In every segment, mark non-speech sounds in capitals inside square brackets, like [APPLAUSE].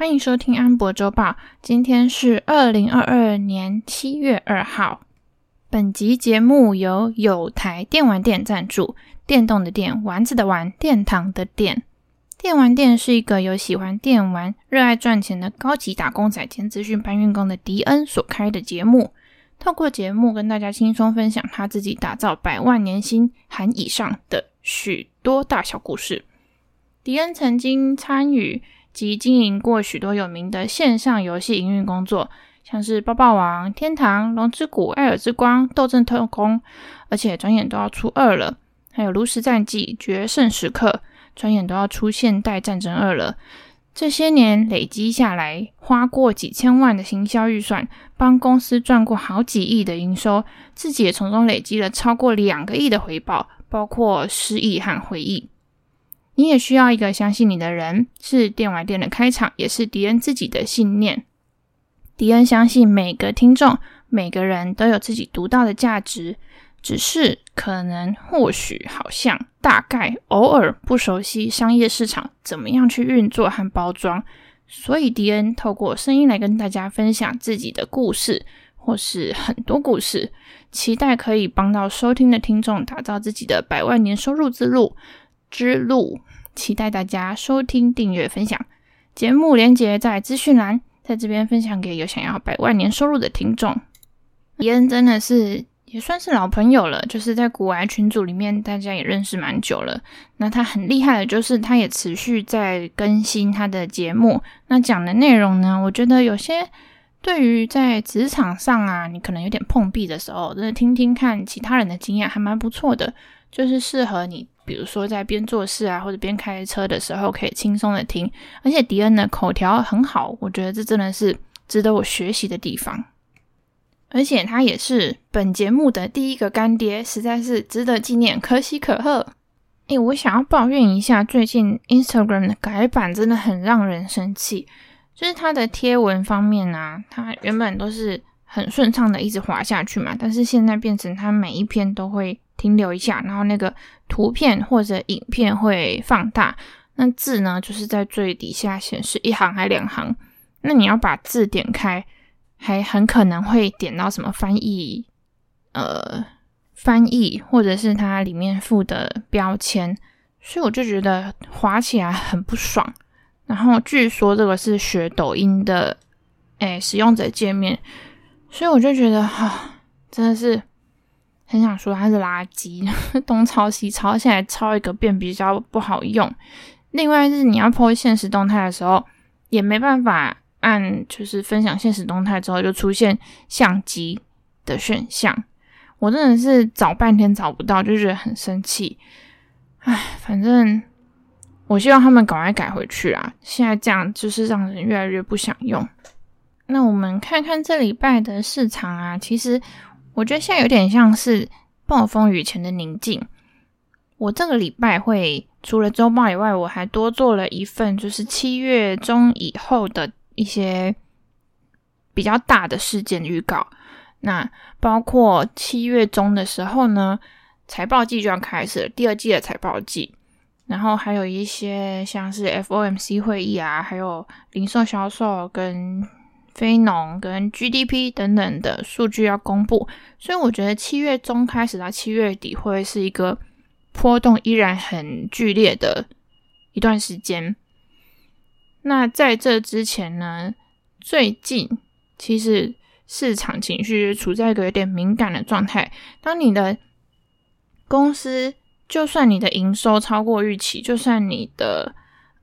欢迎收听安博周报。今天是二零二二年七月二号。本集节目由有台电玩店赞助，电动的电，丸子的丸，殿堂的殿。电玩店是一个由喜欢电玩、热爱赚钱的高级打工仔兼资讯搬运工的迪恩所开的节目。透过节目跟大家轻松分享他自己打造百万年薪含以上的许多大小故事。迪恩曾经参与及经营过许多有名的线上游戏营运工作，像是爆爆王、天堂、龙之谷、艾尔之光、斗阵特工，而且转眼都要出二了。还有炉石战记、决胜时刻。转眼都要出现代战争二了，这些年累积下来，花过几千万的行销预算，帮公司赚过好几亿的营收，自己也从中累积了超过两个亿的回报，包括失忆和回忆。你也需要一个相信你的人，是电玩店的开场，也是迪恩自己的信念。迪恩相信每个听众，每个人都有自己独到的价值。只是可能、或许、好像、大概、偶尔不熟悉商业市场怎么样去运作和包装，所以迪恩透过声音来跟大家分享自己的故事，或是很多故事，期待可以帮到收听的听众打造自己的百万年收入之路之路。期待大家收听、订阅、分享节目，连接在资讯栏，在这边分享给有想要百万年收入的听众。伊恩真的是。也算是老朋友了，就是在古玩群组里面，大家也认识蛮久了。那他很厉害的，就是他也持续在更新他的节目。那讲的内容呢，我觉得有些对于在职场上啊，你可能有点碰壁的时候，真的听听看其他人的经验，还蛮不错的。就是适合你，比如说在边做事啊，或者边开车的时候，可以轻松的听。而且迪恩的口条很好，我觉得这真的是值得我学习的地方。而且他也是本节目的第一个干爹，实在是值得纪念，可喜可贺。诶，我想要抱怨一下，最近 Instagram 的改版真的很让人生气。就是它的贴文方面啊，它原本都是很顺畅的一直滑下去嘛，但是现在变成它每一篇都会停留一下，然后那个图片或者影片会放大，那字呢就是在最底下显示一行还两行，那你要把字点开。还很可能会点到什么翻译，呃，翻译或者是它里面附的标签，所以我就觉得滑起来很不爽。然后据说这个是学抖音的，诶，使用者界面，所以我就觉得哈、真的是很想说它是垃圾，[LAUGHS] 东抄西抄，现在抄一个变比较不好用。另外是你要 po 限时动态的时候，也没办法。按就是分享现实动态之后，就出现相机的选项，我真的是找半天找不到，就觉得很生气。唉，反正我希望他们赶快改回去啊！现在这样就是让人越来越不想用。那我们看看这礼拜的市场啊，其实我觉得现在有点像是暴风雨前的宁静。我这个礼拜会除了周报以外，我还多做了一份，就是七月中以后的。一些比较大的事件预告，那包括七月中的时候呢，财报季就要开始了，第二季的财报季，然后还有一些像是 FOMC 会议啊，还有零售销售跟非农跟 GDP 等等的数据要公布，所以我觉得七月中开始到七月底会是一个波动依然很剧烈的一段时间。那在这之前呢，最近其实市场情绪处在一个有点敏感的状态。当你的公司，就算你的营收超过预期，就算你的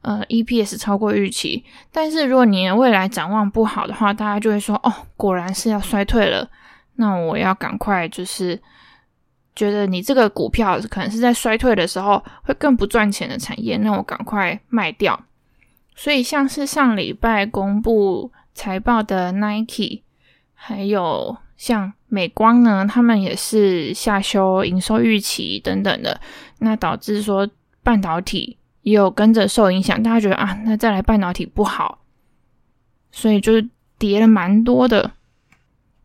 呃 EPS 超过预期，但是如果你的未来展望不好的话，大家就会说：“哦，果然是要衰退了。”那我要赶快就是觉得你这个股票可能是在衰退的时候会更不赚钱的产业，那我赶快卖掉。所以，像是上礼拜公布财报的 Nike，还有像美光呢，他们也是下修营收预期等等的，那导致说半导体也有跟着受影响。大家觉得啊，那再来半导体不好，所以就是跌了蛮多的。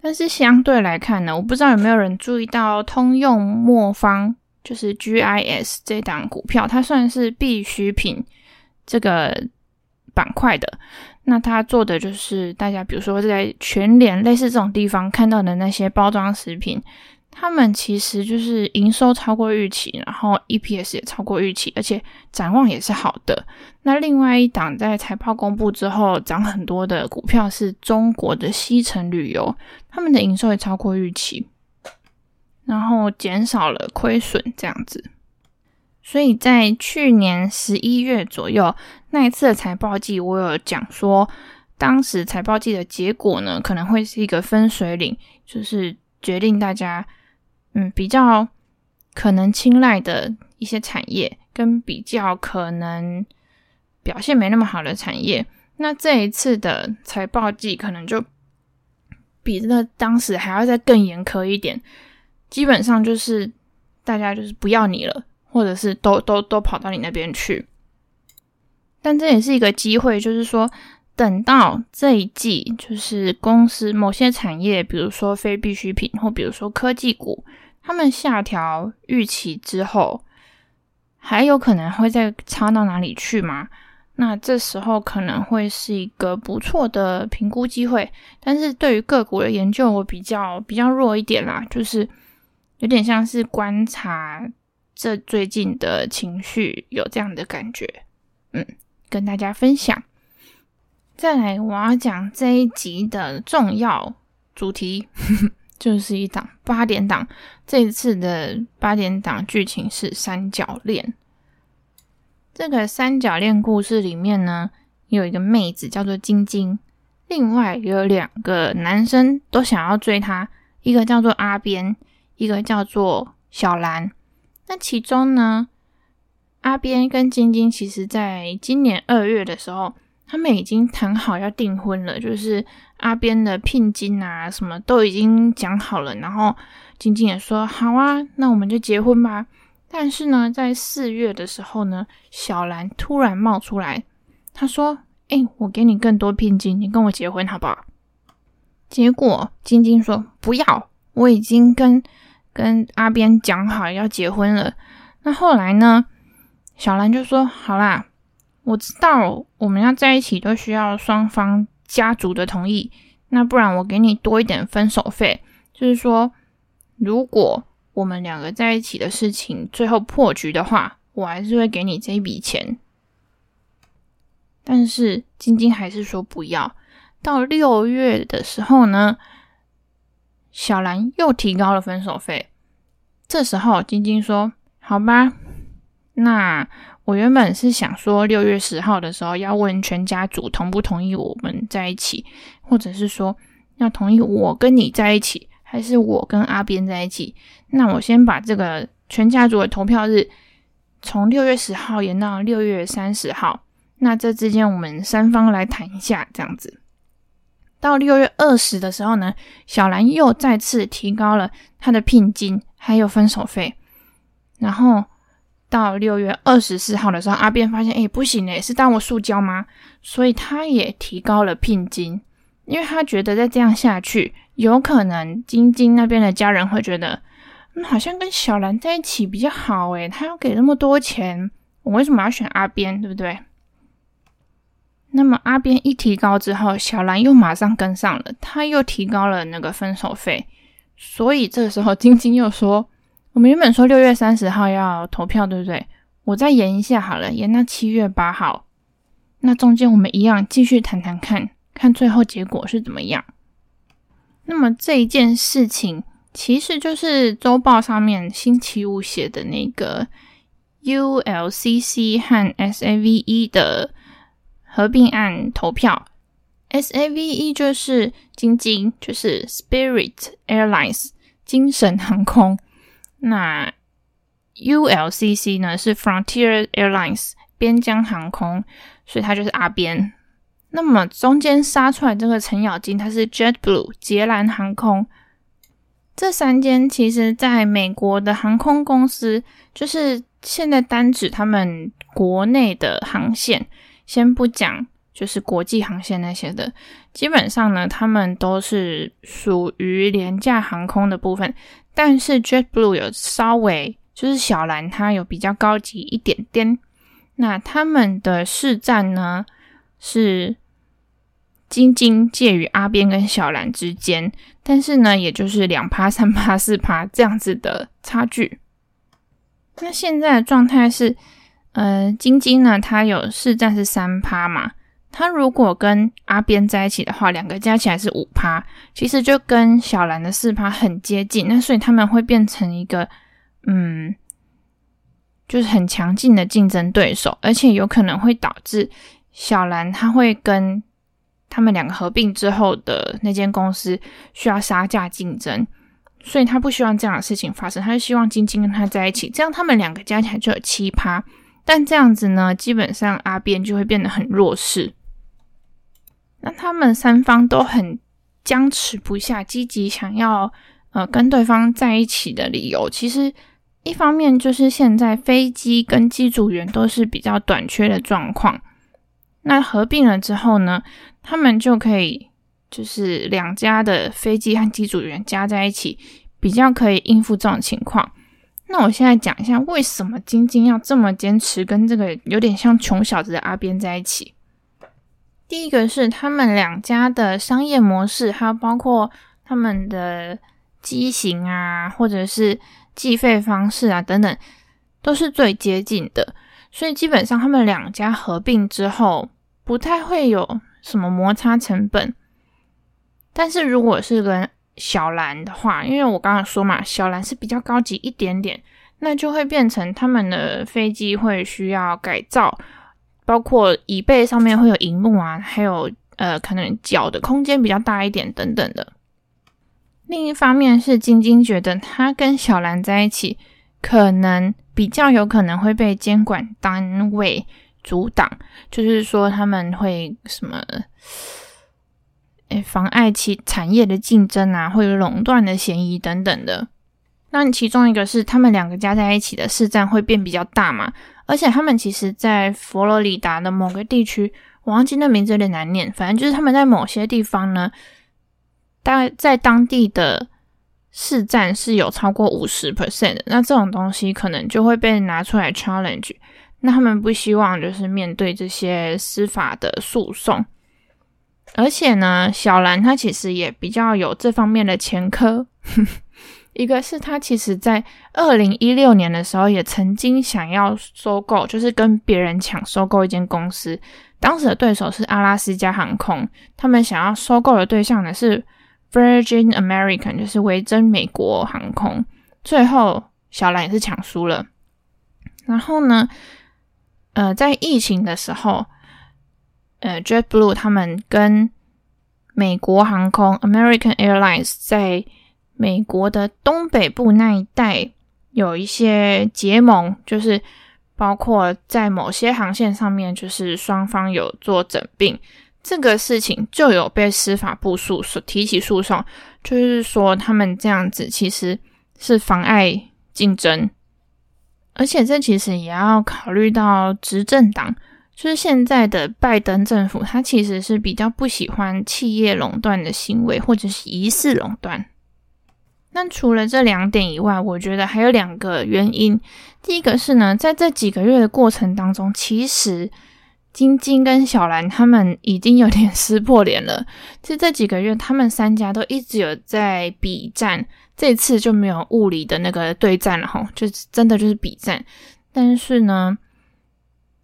但是相对来看呢，我不知道有没有人注意到通用磨方，就是 GIS 这档股票，它算是必需品这个。板块的。那它做的就是大家比如说在全联类似这种地方看到的那些包装食品。他们其实就是营收超过预期，然后 EPS 也超过预期，而且展望也是好的。那另外一档在财报公布之后涨很多的股票是中国的西城旅游，他们的营收也超过预期，然后减少了亏损这样子。所以在去年十一月左右那一次的财报季，我有讲说，当时财报季的结果呢可能会是一个分水岭，就是决定大家。嗯，比较可能青睐的一些产业，跟比较可能表现没那么好的产业，那这一次的财报季可能就比那当时还要再更严苛一点。基本上就是大家就是不要你了，或者是都都都跑到你那边去。但这也是一个机会，就是说等到这一季，就是公司某些产业，比如说非必需品，或比如说科技股。他们下调预期之后，还有可能会再差到哪里去吗？那这时候可能会是一个不错的评估机会。但是对于个股的研究，我比较比较弱一点啦，就是有点像是观察这最近的情绪，有这样的感觉。嗯，跟大家分享。再来，我要讲这一集的重要主题。[LAUGHS] 就是一档八点档，这一次的八点档剧情是三角恋。这个三角恋故事里面呢，有一个妹子叫做晶晶，另外有两个男生都想要追她，一个叫做阿边，一个叫做小兰。那其中呢，阿边跟晶晶其实在今年二月的时候。他们已经谈好要订婚了，就是阿边的聘金啊，什么都已经讲好了。然后晶晶也说好啊，那我们就结婚吧。但是呢，在四月的时候呢，小兰突然冒出来，她说：“哎、我给你更多聘金，你跟我结婚好不好？”结果晶晶说：“不要，我已经跟跟阿边讲好要结婚了。”那后来呢，小兰就说：“好啦。”我知道我们要在一起都需要双方家族的同意，那不然我给你多一点分手费，就是说，如果我们两个在一起的事情最后破局的话，我还是会给你这一笔钱。但是晶晶还是说不要。到六月的时候呢，小兰又提高了分手费。这时候晶晶说：“好吧，那。”我原本是想说六月十号的时候要问全家族同不同意我们在一起，或者是说要同意我跟你在一起，还是我跟阿边在一起。那我先把这个全家族的投票日从六月十号延到六月三十号。那这之间我们三方来谈一下，这样子。到六月二十的时候呢，小兰又再次提高了她的聘金还有分手费，然后。到六月二十四号的时候，阿边发现，哎，不行嘞，是当我塑胶吗？所以他也提高了聘金，因为他觉得再这样下去，有可能晶晶那边的家人会觉得，嗯，好像跟小兰在一起比较好，诶，他要给那么多钱，我为什么要选阿边，对不对？那么阿边一提高之后，小兰又马上跟上了，他又提高了那个分手费，所以这个时候晶晶又说。我们原本说六月三十号要投票，对不对？我再延一下好了，延到七月八号。那中间我们一样继续谈谈看，看最后结果是怎么样。那么这一件事情其实就是周报上面星期五写的那个 ULCC 和 SAVE 的合并案投票。SAVE 就是晶晶，就是 Spirit Airlines 精神航空。那 ULCC 呢是 Frontier Airlines 边疆航空，所以它就是阿边。那么中间杀出来这个程咬金，它是 JetBlue 捷蓝航空。这三间其实在美国的航空公司，就是现在单指他们国内的航线，先不讲就是国际航线那些的，基本上呢，他们都是属于廉价航空的部分。但是 JetBlue 有稍微，就是小蓝它有比较高级一点点。那他们的市占呢是晶晶介于阿边跟小蓝之间，但是呢，也就是两趴、三趴、四趴这样子的差距。那现在的状态是，呃，晶晶呢，她有市占是三趴嘛，他如果跟阿边在一起的话，两个加起来是五趴，其实就跟小兰的四趴很接近。那所以他们会变成一个，嗯，就是很强劲的竞争对手，而且有可能会导致小兰她会跟他们两个合并之后的那间公司需要杀价竞争。所以他不希望这样的事情发生，他就希望晶晶跟他在一起，这样他们两个加起来就有七趴。但这样子呢，基本上阿边就会变得很弱势。那他们三方都很僵持不下，积极想要呃跟对方在一起的理由，其实一方面就是现在飞机跟机组员都是比较短缺的状况。那合并了之后呢，他们就可以。就是两家的飞机和机组员加在一起，比较可以应付这种情况。那我现在讲一下，为什么晶晶要这么坚持跟这个有点像穷小子的阿边在一起？第一个是他们两家的商业模式，还有包括他们的机型啊，或者是计费方式啊等等，都是最接近的。所以基本上他们两家合并之后，不太会有什么摩擦成本。但是如果是跟小兰的话，因为我刚刚说嘛，小兰是比较高级一点点，那就会变成他们的飞机会需要改造，包括椅背上面会有荧幕啊，还有呃可能脚的空间比较大一点等等的。另一方面是晶晶觉得他跟小兰在一起，可能比较有可能会被监管单位阻挡，就是说他们会什么。妨碍其产业的竞争啊，会有垄断的嫌疑等等的。那其中一个是他们两个加在一起的市占会变比较大嘛？而且他们其实，在佛罗里达的某个地区，我忘记那名字有点难念，反正就是他们在某些地方呢，大概在当地的市占是有超过五十 percent 的。那这种东西可能就会被拿出来 challenge。那他们不希望就是面对这些司法的诉讼。而且呢，小兰她其实也比较有这方面的前科。一个是他其实在二零一六年的时候也曾经想要收购，就是跟别人抢收购一间公司。当时的对手是阿拉斯加航空，他们想要收购的对象呢是 Virgin American，就是维珍美国航空。最后小兰也是抢输了。然后呢，呃，在疫情的时候。呃，JetBlue 他们跟美国航空 American Airlines 在美国的东北部那一带有一些结盟，就是包括在某些航线上面，就是双方有做整并，这个事情就有被司法部诉提起诉讼，就是说他们这样子其实是妨碍竞争，而且这其实也要考虑到执政党。就是现在的拜登政府，他其实是比较不喜欢企业垄断的行为，或者是疑似垄断。那除了这两点以外，我觉得还有两个原因。第一个是呢，在这几个月的过程当中，其实晶晶跟小兰他们已经有点 [LAUGHS] 撕破脸了。其实这几个月，他们三家都一直有在比战，这次就没有物理的那个对战了哈，就真的就是比战。但是呢。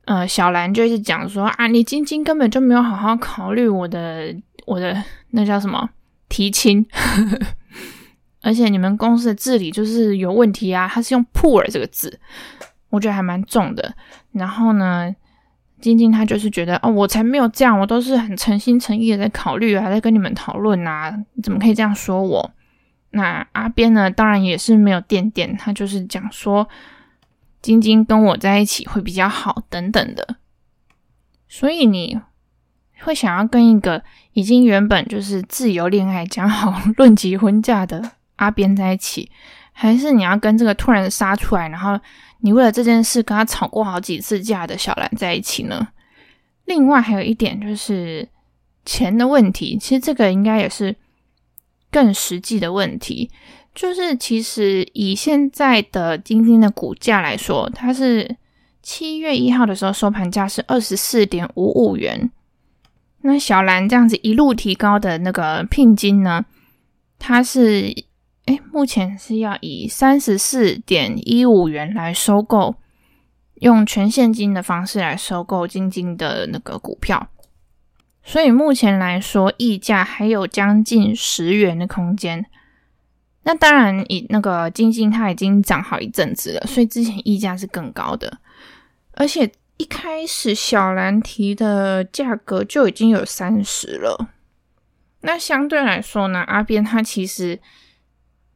呃，小兰就是讲说啊，你晶晶根本就没有好好考虑我的我的那叫什么提亲，[LAUGHS] 而且你们公司的治理就是有问题啊，他是用 poor 这个字，我觉得还蛮重的。然后呢，晶晶她就是觉得哦，我才没有这样，我都是很诚心诚意的在考虑，还在跟你们讨论啊，你怎么可以这样说我？那阿边呢，当然也是没有垫垫，他就是讲说。晶晶跟我在一起会比较好，等等的，所以你会想要跟一个已经原本就是自由恋爱、讲好 [LAUGHS] 论及婚嫁的阿边在一起，还是你要跟这个突然杀出来，然后你为了这件事跟他吵过好几次架的小兰在一起呢？另外还有一点就是钱的问题，其实这个应该也是更实际的问题。就是其实以现在的晶晶的股价来说，它是七月一号的时候收盘价是二十四点五五元。那小兰这样子一路提高的那个聘金呢，它是哎，目前是要以三十四点一五元来收购，用全现金的方式来收购晶晶的那个股票。所以目前来说，溢价还有将近十元的空间。那当然，以那个晶晶它已经涨好一阵子了，所以之前溢价是更高的。而且一开始小蓝提的价格就已经有三十了。那相对来说呢，阿边它其实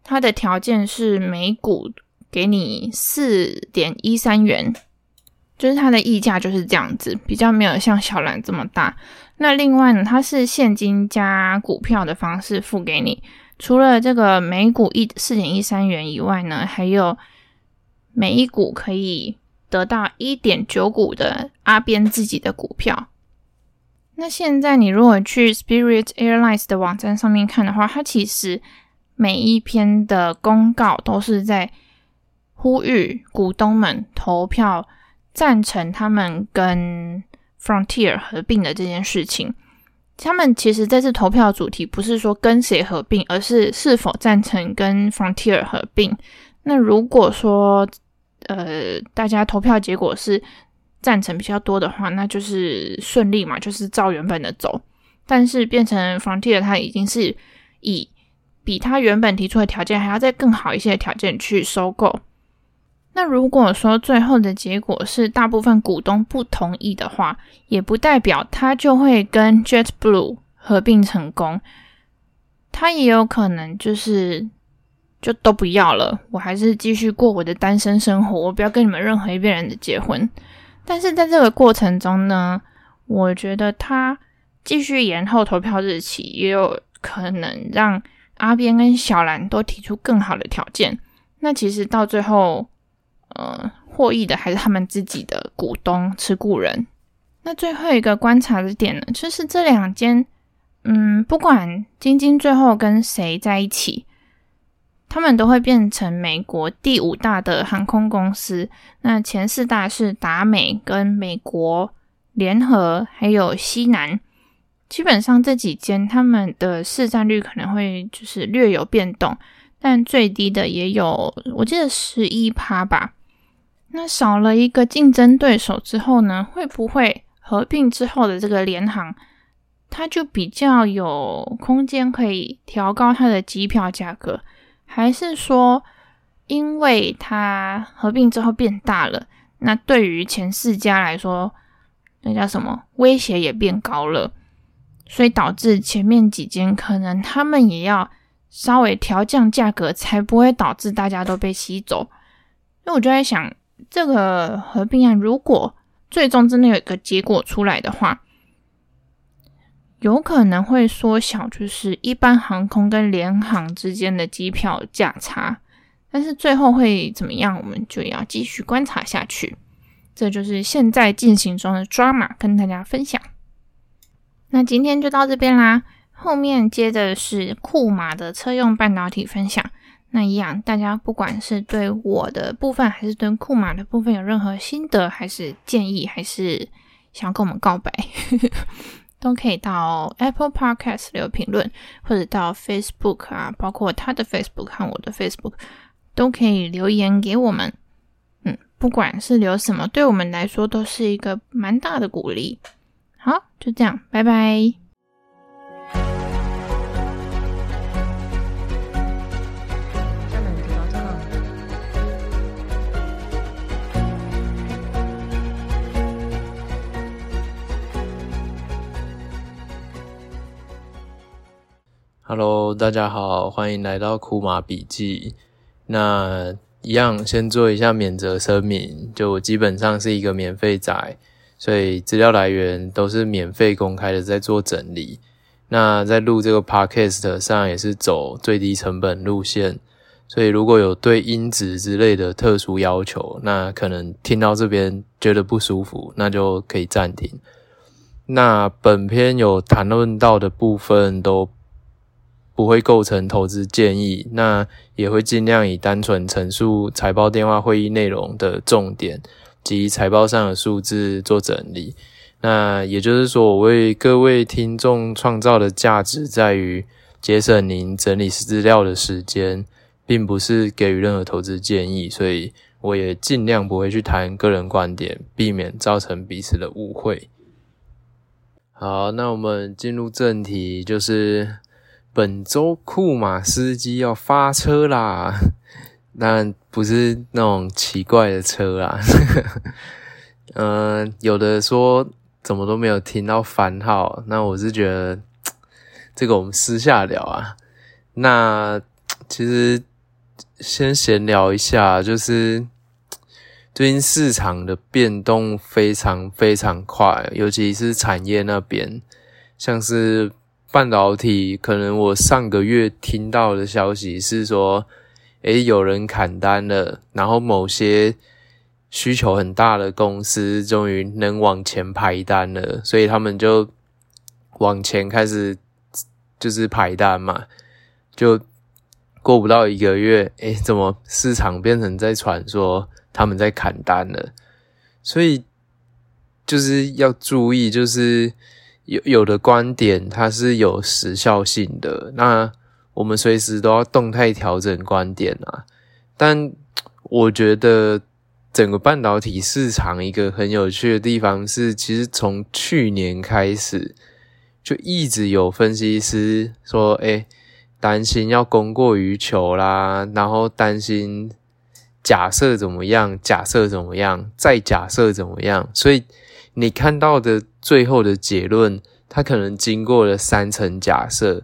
它的条件是每股给你四点一三元。就是它的溢价就是这样子，比较没有像小蓝这么大。那另外呢，它是现金加股票的方式付给你，除了这个每股一四点一三元以外呢，还有每一股可以得到一点九股的阿边自己的股票。那现在你如果去 Spirit Airlines 的网站上面看的话，它其实每一篇的公告都是在呼吁股东们投票。赞成他们跟 Frontier 合并的这件事情，他们其实这次投票主题不是说跟谁合并，而是是否赞成跟 Frontier 合并。那如果说呃大家投票结果是赞成比较多的话，那就是顺利嘛，就是照原本的走。但是变成 Frontier，它已经是以比他原本提出的条件还要再更好一些的条件去收购。那如果说最后的结果是大部分股东不同意的话，也不代表他就会跟 JetBlue 合并成功，他也有可能就是就都不要了，我还是继续过我的单身生活，我不要跟你们任何一边人的结婚。但是在这个过程中呢，我觉得他继续延后投票日期，也有可能让阿边跟小兰都提出更好的条件。那其实到最后。呃，获益的还是他们自己的股东持股人。那最后一个观察的点呢，就是这两间，嗯，不管晶晶最后跟谁在一起，他们都会变成美国第五大的航空公司。那前四大是达美跟美国联合，还有西南。基本上这几间他们的市占率可能会就是略有变动，但最低的也有，我记得十一趴吧。那少了一个竞争对手之后呢，会不会合并之后的这个联航，它就比较有空间可以调高它的机票价格？还是说，因为它合并之后变大了，那对于前四家来说，那叫什么威胁也变高了，所以导致前面几间可能他们也要稍微调降价格，才不会导致大家都被吸走？那我就在想。这个合并案如果最终真的有一个结果出来的话，有可能会缩小就是一般航空跟联航之间的机票价差，但是最后会怎么样，我们就要继续观察下去。这就是现在进行中的抓马跟大家分享。那今天就到这边啦，后面接着是库马的车用半导体分享。那一样，大家不管是对我的部分，还是对库马的部分有任何心得，还是建议，还是想跟我们告白，[LAUGHS] 都可以到 Apple Podcast 留评论，或者到 Facebook 啊，包括他的 Facebook 和我的 Facebook，都可以留言给我们。嗯，不管是留什么，对我们来说都是一个蛮大的鼓励。好，就这样，拜拜。Hello，大家好，欢迎来到库马笔记。那一样先做一下免责声明，就基本上是一个免费仔，所以资料来源都是免费公开的，在做整理。那在录这个 Podcast 上也是走最低成本路线，所以如果有对音质之类的特殊要求，那可能听到这边觉得不舒服，那就可以暂停。那本篇有谈论到的部分都。不会构成投资建议，那也会尽量以单纯陈述财报电话会议内容的重点及财报上的数字做整理。那也就是说，我为各位听众创造的价值在于节省您整理资料的时间，并不是给予任何投资建议，所以我也尽量不会去谈个人观点，避免造成彼此的误会。好，那我们进入正题，就是本周库马司机要发车啦，但不是那种奇怪的车啦。嗯、[LAUGHS] 有的说。怎么都没有听到番号，那我是觉得这个我们私下聊啊。那其实先闲聊一下，就是最近市场的变动非常非常快，尤其是产业那边，像是半导体，可能我上个月听到的消息是说，诶，有人砍单了，然后某些。需求很大的公司终于能往前排单了，所以他们就往前开始就是排单嘛。就过不到一个月，诶，怎么市场变成在传说他们在砍单了？所以就是要注意，就是有有的观点它是有时效性的，那我们随时都要动态调整观点啊。但我觉得。整个半导体市场一个很有趣的地方是，其实从去年开始就一直有分析师说，诶，担心要供过于求啦，然后担心假设怎么样，假设怎么样，再假设怎么样，所以你看到的最后的结论，它可能经过了三层假设，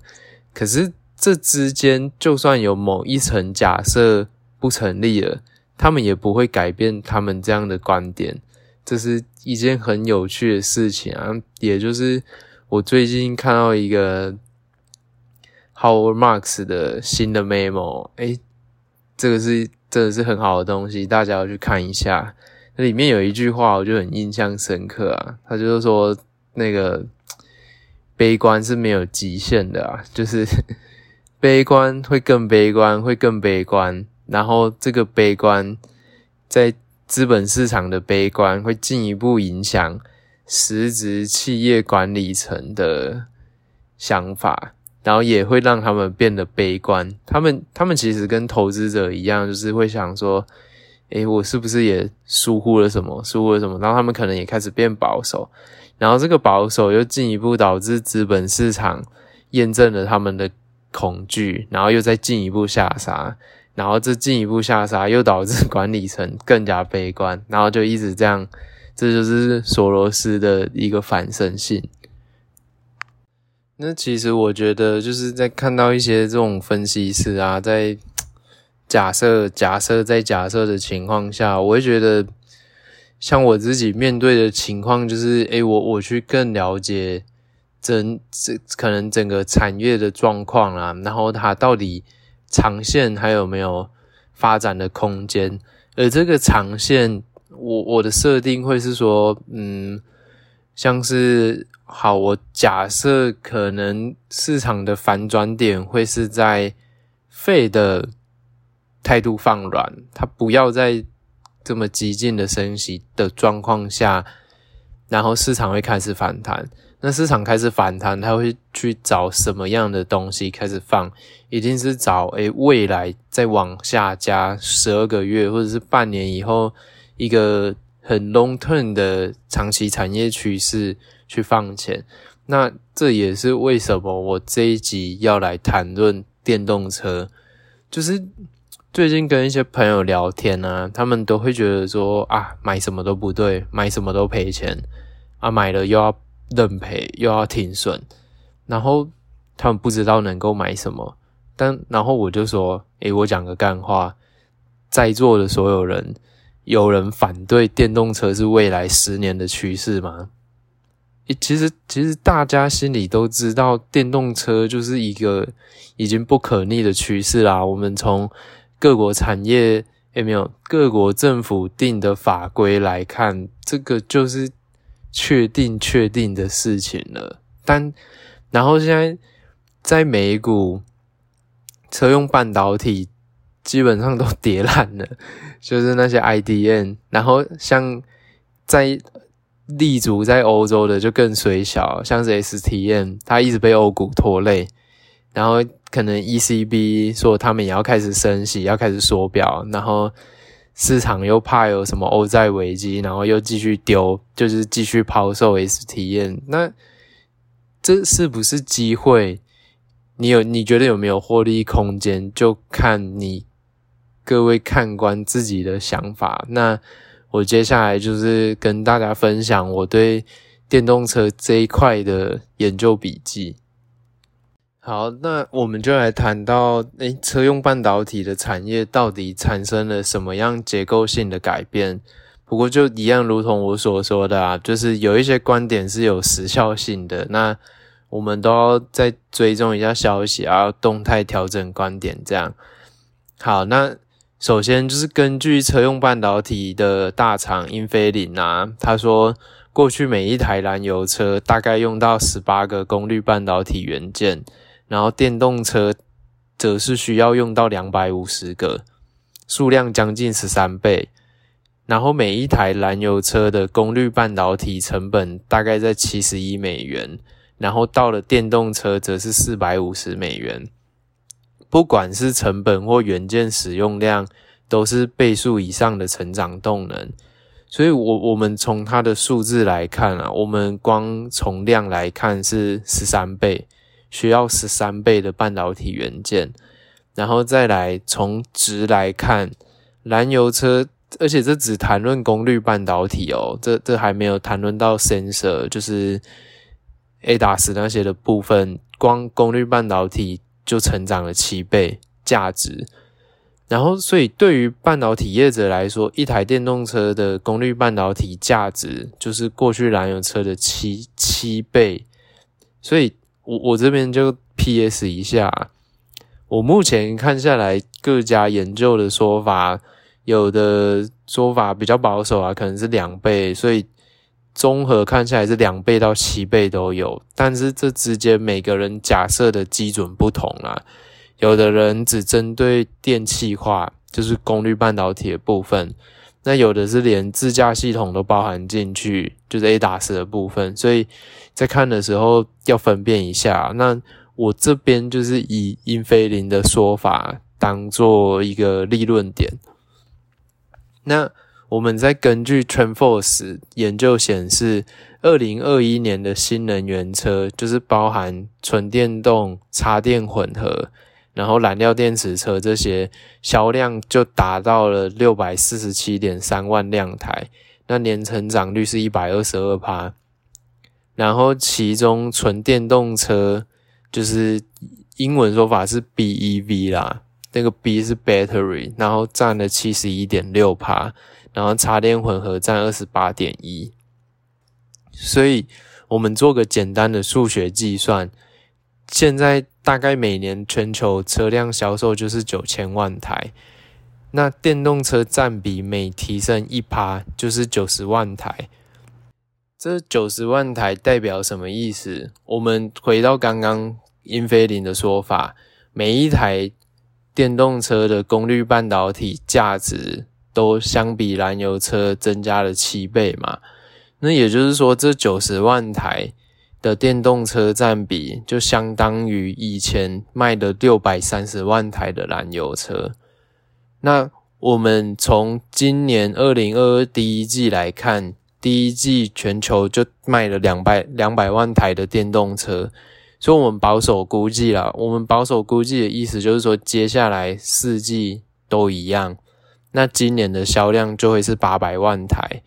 可是这之间就算有某一层假设不成立了。他们也不会改变他们这样的观点，这是一件很有趣的事情啊。也就是我最近看到一个 Howard Marks 的新的 memo，诶，这个是真的是很好的东西，大家要去看一下。那里面有一句话，我就很印象深刻啊。他就是说，那个 [TSK] 悲观是没有极限的啊，就是悲观会更悲观，会更悲观。然后这个悲观，在资本市场的悲观会进一步影响实质企业管理层的想法，然后也会让他们变得悲观。他们他们其实跟投资者一样，就是会想说：“诶，我是不是也疏忽了什么？疏忽了什么？”然后他们可能也开始变保守，然后这个保守又进一步导致资本市场验证了他们的恐惧，然后又再进一步下杀。然后这进一步下杀，又导致管理层更加悲观，然后就一直这样，这就是索罗斯的一个反身性。那其实我觉得，就是在看到一些这种分析师啊，在假设、假设、在假设的情况下，我会觉得，像我自己面对的情况，就是，诶，我我去更了解整这可能整个产业的状况啊，然后它到底。长线还有没有发展的空间？而这个长线，我我的设定会是说，嗯，像是好，我假设可能市场的反转点会是在 Fed 的态度放软，它不要再这么激进的升息的状况下，然后市场会开始反弹。那市场开始反弹，他会去找什么样的东西开始放？一定是找诶、未来再往下加十二个月或者是半年以后一个很 long term 的长期产业趋势去放钱。那这也是为什么我这一集要来谈论电动车。就是最近跟一些朋友聊天啊，他们都会觉得说啊，买什么都不对，买什么都赔钱啊，买了又要。认赔又要停损，然后他们不知道能够买什么，但然后我就说：“诶，我讲个干话，在座的所有人，有人反对电动车是未来十年的趋势吗？”，其实其实大家心里都知道，电动车就是一个已经不可逆的趋势啦。我们从各国产业，诶，没有，各国政府定的法规来看，这个就是。确定确定的事情了，但然后现在在美股，车用半导体基本上都跌烂了，[LAUGHS] 就是那些 IDN，然后像在立足在欧洲的就更水小，像是 STM，它一直被欧股拖累，然后可能 ECB 说他们也要开始升息，要开始缩表，然后市场又怕有什么欧债危机，然后又继续丢，就是继续抛售 S 体验那这是不是机会？你有你觉得有没有获利空间？就看你各位看官自己的想法。那。我接下来就是跟大家分享我对电动车这一块的研究笔记。好，那我们就来谈到，诶，车用半导体的产业到底产生了什么样结构性的改变？不过就一样，如同我所说的啊，就是有一些观点是有时效性的，那我们都要再追踪一下消息啊，动态调整观点这样。好，那。首先就是根据车用半导体的大厂英飞凌啊，他说过去每一台燃油车大概用到十八个功率半导体元件，然后电动车则是需要用到两百五十个，数量将近十三倍。然后每一台燃油车的功率半导体成本大概在七十一美元，然后到了电动车则是四百五十美元。不管是成本或元件使用量，都是倍数以上的成长动能。所以我，我们从它的数字来看啊，我们光从量来看是十三倍，需要十三倍的半导体元件。然后再来从值来看，燃油车，而且这只谈论功率半导体哦，这这还没有谈论到 sensor，就是 ADAS 那些的部分，光功率半导体。就成长了七倍价值，然后所以对于半导体业者来说，一台电动车的功率半导体价值就是过去燃油车的七七倍，所以我我这边就 PS 一下，我目前看下来各家研究的说法，有的说法比较保守啊，可能是两倍，所以。综合看起来是两倍到七倍都有，但是这之间每个人假设的基准不同啦。有的人只针对电气化，就是功率半导体的部分；那有的是连自驾系统都包含进去，就是 ADAS 的部分。所以在看的时候要分辨一下。那我这边就是以英菲凌的说法当做一个立论点。那。我们再根据 TrendForce 研究显示，二零二一年的新能源车就是包含纯电动、插电混合，然后燃料电池车这些销量就达到了六百四十七点三万辆台，那年成长率是一百二十二趴。然后其中纯电动车就是英文说法是 BEV 啦，那个 B 是 Battery，然后占了七十一点六趴。然后插电混合占二十八点一，所以我们做个简单的数学计算，现在大概每年全球车辆销售就是九千万台，那电动车占比每提升一趴就是九十万台，这九十万台代表什么意思？我们回到刚刚英飞凌的说法，每一台电动车的功率半导体价值。都相比燃油车增加了七倍嘛，那也就是说，这九十万台的电动车占比就相当于以前卖的六百三十万台的燃油车。那我们从今年二零二二第一季来看，第一季全球就卖了两百两百万台的电动车，所以我们保守估计啦，我们保守估计的意思就是说，接下来四季都一样。那今年的销量就会是八百万台，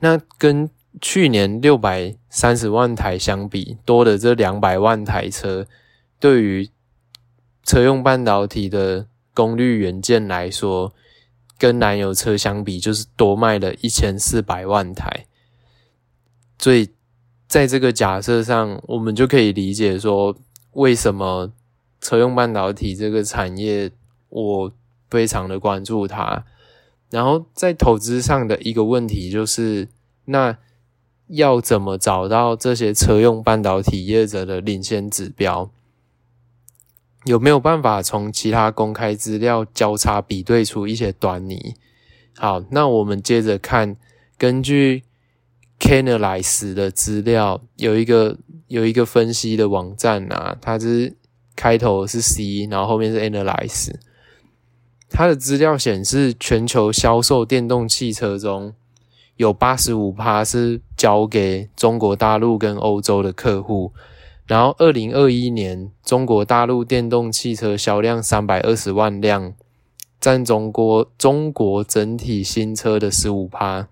那跟去年六百三十万台相比，多的这两百万台车，对于车用半导体的功率元件来说，跟燃油车相比，就是多卖了一千四百万台。所以在这个假设上，我们就可以理解说，为什么车用半导体这个产业，我。非常的关注它，然后在投资上的一个问题就是，那要怎么找到这些车用半导体业者的领先指标？有没有办法从其他公开资料交叉比对出一些端倪？好，那我们接着看，根据 Canalys 的资料，有一个有一个分析的网站啊，它是开头是 C，然后后面是 Analyze。它的资料显示，全球销售电动汽车中有八十五趴是交给中国大陆跟欧洲的客户。然后，二零二一年中国大陆电动汽车销量三百二十万辆，占中国中国整体新车的十五趴。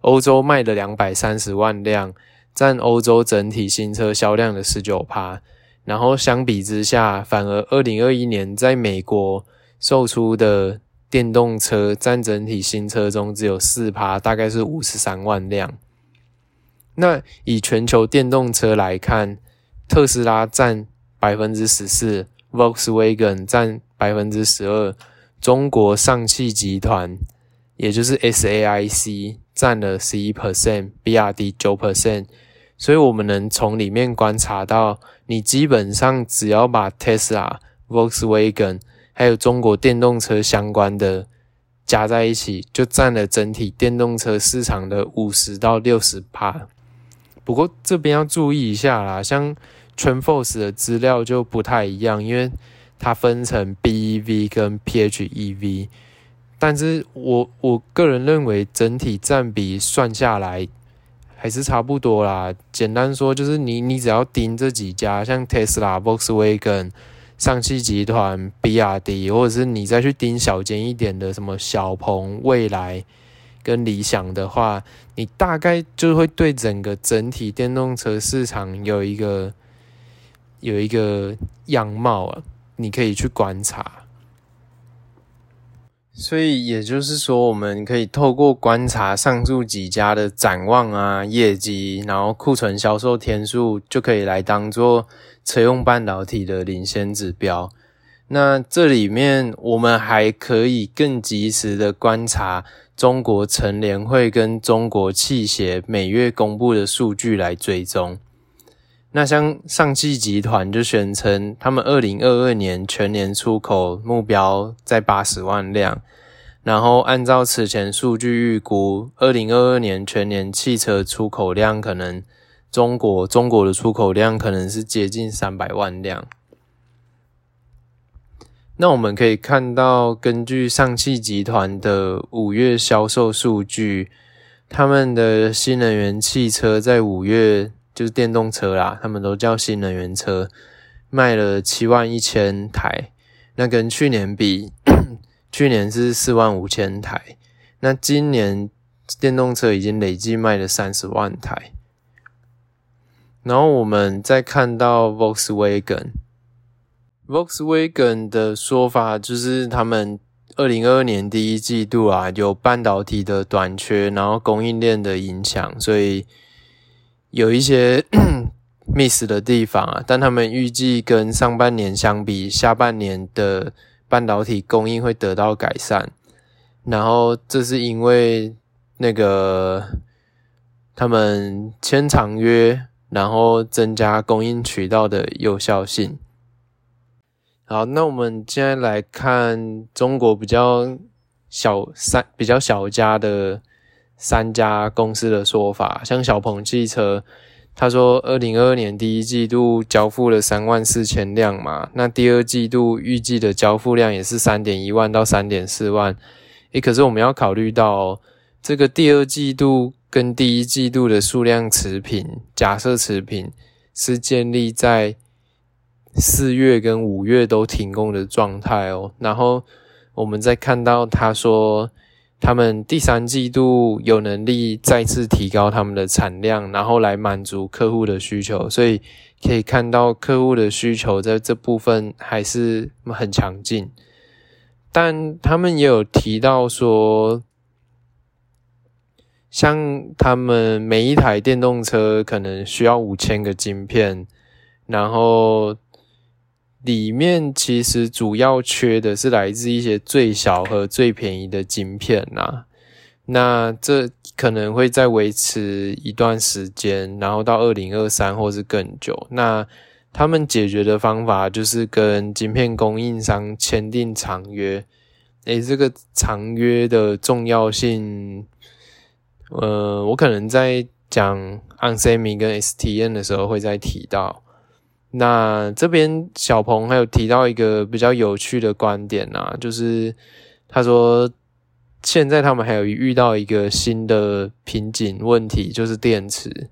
欧洲卖了两百三十万辆，占欧洲整体新车销量的十九趴。然后相比之下，反而二零二一年在美国。售出的电动车占整体新车中只有四趴，大概是五十三万辆。那以全球电动车来看，特斯拉占百分之十四，Volkswagen 占百分之十二，中国上汽集团也就是 SAIC 占了十一 percent，B R D 九 percent。所以我们能从里面观察到，你基本上只要把 Tesla、Volkswagen 还有中国电动车相关的加在一起，就占了整体电动车市场的五十到六十趴。不过这边要注意一下啦，像 TrendForce 的资料就不太一样，因为它分成 BEV 跟 PHEV。但是我我个人认为整体占比算下来还是差不多啦。简单说就是你你只要盯这几家，像 Tesla、Volkswagen。上汽集团、比亚迪，或者是你再去盯小间一点的什么小鹏、蔚来跟理想的话，你大概就会对整个整体电动车市场有一个有一个样貌啊，你可以去观察。所以也就是说，我们可以透过观察上述几家的展望啊、业绩，然后库存销售天数，就可以来当做。车用半导体的领先指标，那这里面我们还可以更及时的观察中国成联会跟中国汽协每月公布的数据来追踪。那像上汽集团就宣称，他们二零二二年全年出口目标在八十万辆，然后按照此前数据预估，二零二二年全年汽车出口量可能。中国中国的出口量可能是接近三百万辆。那我们可以看到，根据上汽集团的五月销售数据，他们的新能源汽车在五月就是电动车啦，他们都叫新能源车，卖了七万一千台。那跟去年比，去年是四万五千台，那今年电动车已经累计卖了三十万台。然后我们再看到 Volkswagen，Volkswagen 的说法就是他们二零二二年第一季度啊，有半导体的短缺，然后供应链的影响，所以有一些 [CLEARS THROAT] miss 的地方啊。但他们预计跟上半年相比，下半年的半导体供应会得到改善。然后这是因为那个他们签长约。然后增加供应渠道的有效性。好，那我们现在来看中国比较小三比较小家的三家公司的说法，像小鹏汽车，他说二零二二年第一季度交付了三万四千辆嘛，那第二季度预计的交付量也是三点一万到三点四万。诶，可是我们要考虑到这个第二季度。跟第一季度的数量持平，假设持平是建立在四月跟五月都停工的状态哦。然后我们再看到他说，他们第三季度有能力再次提高他们的产量，然后来满足客户的需求。所以可以看到客户的需求在这部分还是很强劲。但他们也有提到说。像他们每一台电动车可能需要五千个晶片，然后里面其实主要缺的是来自一些最小和最便宜的晶片呐。那这可能会再维持一段时间，然后到二零二三或是更久。那他们解决的方法就是跟晶片供应商签订长约。诶，这个长约的重要性。呃，我可能在讲 onsemi 跟 STM 的时候会再提到。那这边小鹏还有提到一个比较有趣的观点啊，就是他说现在他们还有遇到一个新的瓶颈问题，就是电池，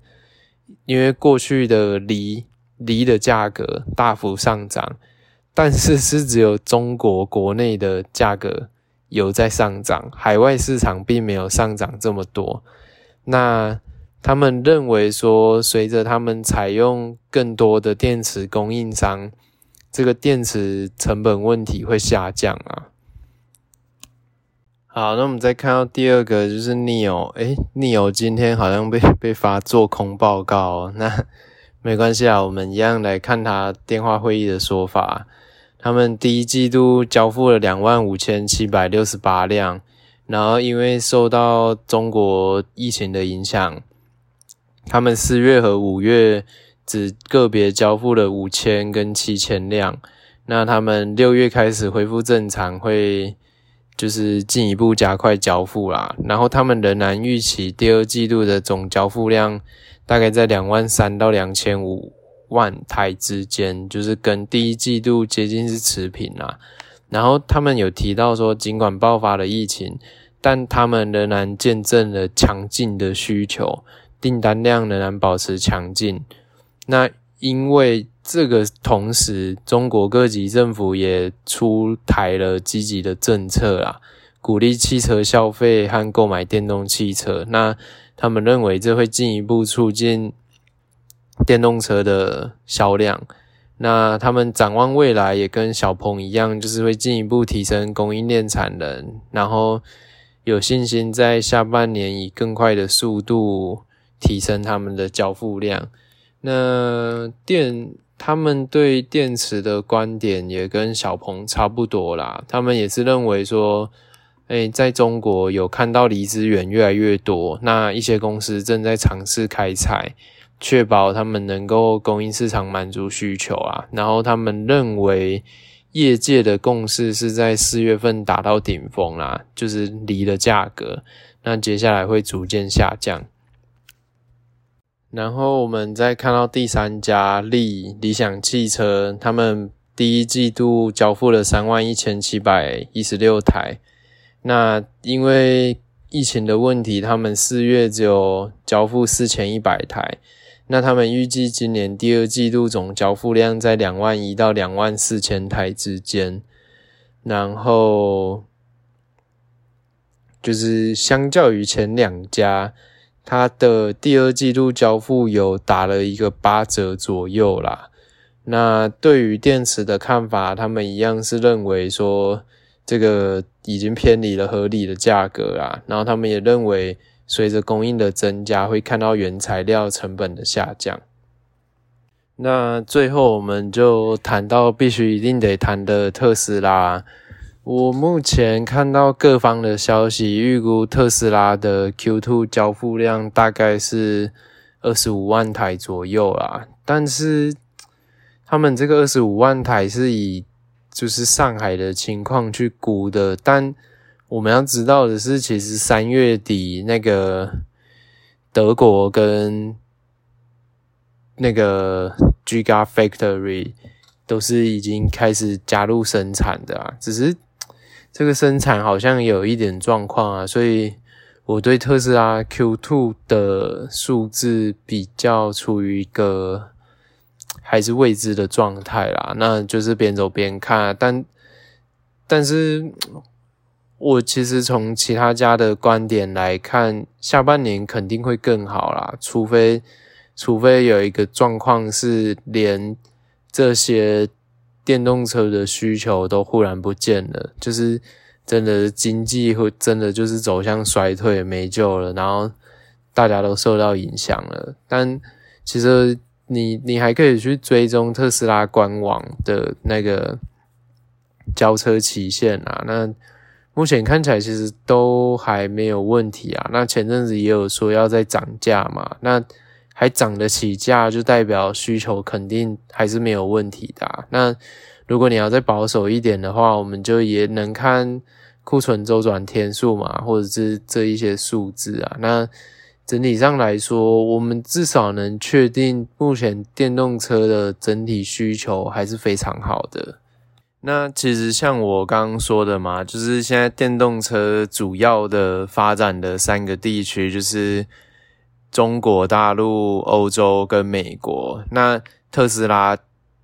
因为过去的锂锂的价格大幅上涨，但是是只有中国国内的价格有在上涨，海外市场并没有上涨这么多。那他们认为说，随着他们采用更多的电池供应商，这个电池成本问题会下降啊。好，那我们再看到第二个就是 n e o 诶 n e o 今天好像被 [LAUGHS] 被发做空报告，那没关系啊，我们一样来看他电话会议的说法。他们第一季度交付了两万五千七百六十八辆，然后因为受到中国疫情的影响。他们四月和五月只个别交付了五千跟七千辆，那他们六月开始恢复正常，会就是进一步加快交付啦。然后他们仍然预期第二季度的总交付量大概在两万三到两千五万台之间，就是跟第一季度接近是持平啦。然后他们有提到说，尽管爆发了疫情，但他们仍然见证了强劲的需求。订单量仍然保持强劲，那因为这个同时，中国各级政府也出台了积极的政策啦，鼓励汽车消费和购买电动汽车。那他们认为这会进一步促进电动车的销量。那他们展望未来，也跟小鹏一样，就是会进一步提升供应链产能，然后有信心在下半年以更快的速度。提升他们的交付量。那电，他们对电池的观点也跟小鹏差不多啦。他们也是认为说，哎、在中国有看到锂资源越来越多，那一些公司正在尝试开采，确保他们能够供应市场满足需求啊。然后他们认为，业界的共识是在四月份达到顶峰啦，就是锂的价格，那接下来会逐渐下降。然后我们再看到第三家理理想汽车，他们第一季度交付了三万一千七百一十六台。那因为疫情的问题，他们四月只有交付四千一百台。那他们预计今年第二季度总交付量在两万一到两万四千台之间。然后就是相较于前两家。它的第二季度交付有打了一个八折左右啦。那对于电池的看法，他们一样是认为说这个已经偏离了合理的价格啦。然后他们也认为，随着供应的增加，会看到原材料成本的下降。那最后我们就谈到必须一定得谈的特斯拉。我目前看到各方的消息，预估特斯拉的 Q2 交付量大概是二十五万台左右啦。但是他们这个二十五万台是以就是上海的情况去估的，但我们要知道的是，其实三月底那个德国跟那个 Gigafactory 都是已经开始加入生产的啊，只是。这个生产好像有一点状况啊，所以我对特斯拉 Q2 的数字比较处于一个还是未知的状态啦。那就是边走边看，但但是我其实从其他家的观点来看，下半年肯定会更好啦，除非除非有一个状况是连这些。电动车的需求都忽然不见了，就是真的经济会真的就是走向衰退，没救了，然后大家都受到影响了。但其实你你还可以去追踪特斯拉官网的那个交车期限啊，那目前看起来其实都还没有问题啊。那前阵子也有说要再涨价嘛，那。还涨得起价，就代表需求肯定还是没有问题的。那如果你要再保守一点的话，我们就也能看库存周转天数嘛，或者是这一些数字啊。那整体上来说，我们至少能确定，目前电动车的整体需求还是非常好的。那其实像我刚刚说的嘛，就是现在电动车主要的发展的三个地区，就是中国大陆、欧洲跟美国。那特斯拉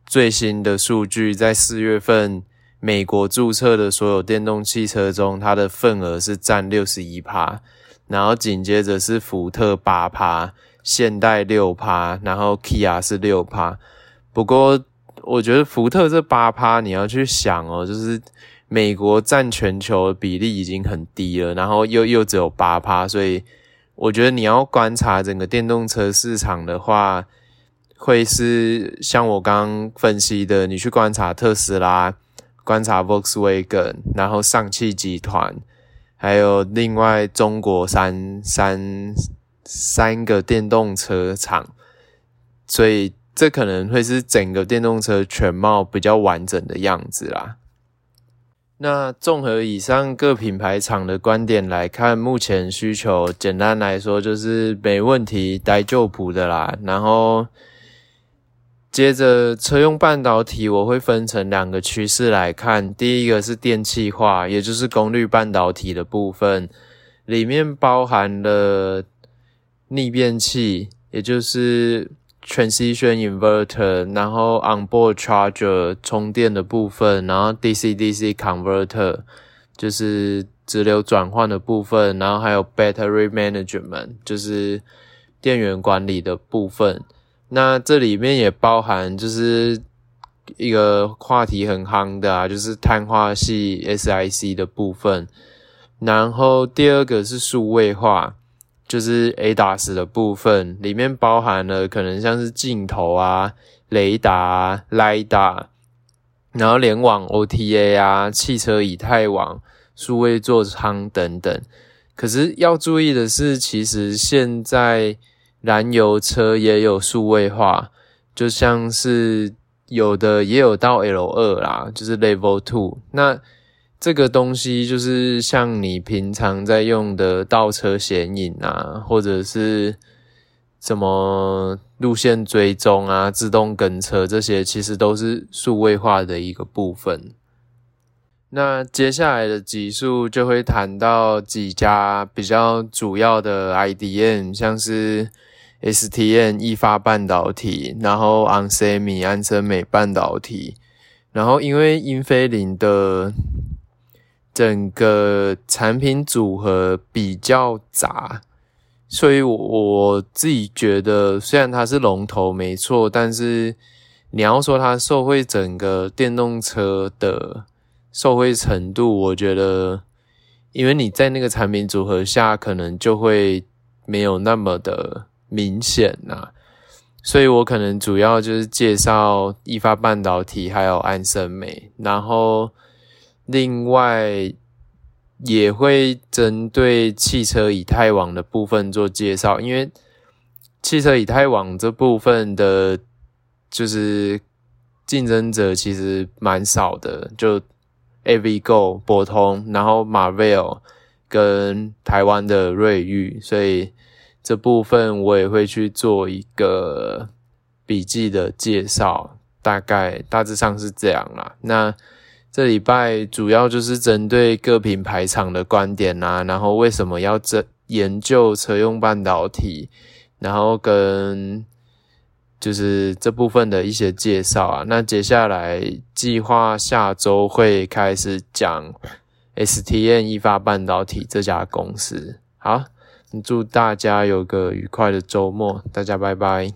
最新的数据，在四月份，美国注册的所有电动汽车中，它的份额是占六十一趴，然后紧接着是福特八趴，现代六趴，然后 Kia 是六趴。不过，我觉得福特这八趴，你要去想哦，就是美国占全球的比例已经很低了，然后又又只有八趴，所以我觉得你要观察整个电动车市场的话，会是像我刚分析的，你去观察特斯拉，观察 Volkswagen，然后上汽集团，还有另外中国三三三个电动车厂，所以。这可能会是整个电动车全貌比较完整的样子啦。那综合以上各品牌厂的观点来看，目前需求简单来说就是没问题、待就补的啦。然后接着车用半导体，我会分成两个趋势来看。第一个是电气化，也就是功率半导体的部分，里面包含了逆变器，也就是。Transition inverter，然后 onboard charger 充电的部分，然后 DC-DC converter 就是直流转换的部分，然后还有 battery management 就是电源管理的部分。那这里面也包含就是一个话题很夯的啊，就是碳化系 SiC 的部分。然后第二个是数位化。就是 ADAS 的部分，里面包含了可能像是镜头啊、雷达啊、LiDAR，然后联网 OTA 啊、汽车以太网、数位座舱等等。可是要注意的是，其实现在燃油车也有数位化，就像是有的也有到 L2 啦，就是 Level Two。那这个东西就是像你平常在用的倒车显影啊，或者是什么路线追踪啊、自动跟车这些，其实都是数位化的一个部分。那接下来的集数就会谈到几家比较主要的 IDM，像是 STN 易发半导体，然后 onsemi 安森美半导体，然后因为英飞凌的。整个产品组合比较杂，所以我自己觉得，虽然它是龙头没错，但是你要说它受惠整个电动车的受惠程度，我觉得，因为你在那个产品组合下，可能就会没有那么的明显呐，所以我可能主要就是介绍意法半导体还有安森美，然后。另外，也会针对汽车以太网的部分做介绍，因为汽车以太网这部分的，就是竞争者其实蛮少的，就 AVGO、博通，然后 Marvell 跟台湾的瑞昱，所以这部分我也会去做一个笔记的介绍，大概大致上是这样啦。那这礼拜主要就是针对各品牌厂的观点啊，然后为什么要这研究车用半导体，然后跟就是这部分的一些介绍啊。那接下来计划下周会开始讲 STM 意法半导体这家公司。好，祝大家有个愉快的周末，大家拜拜。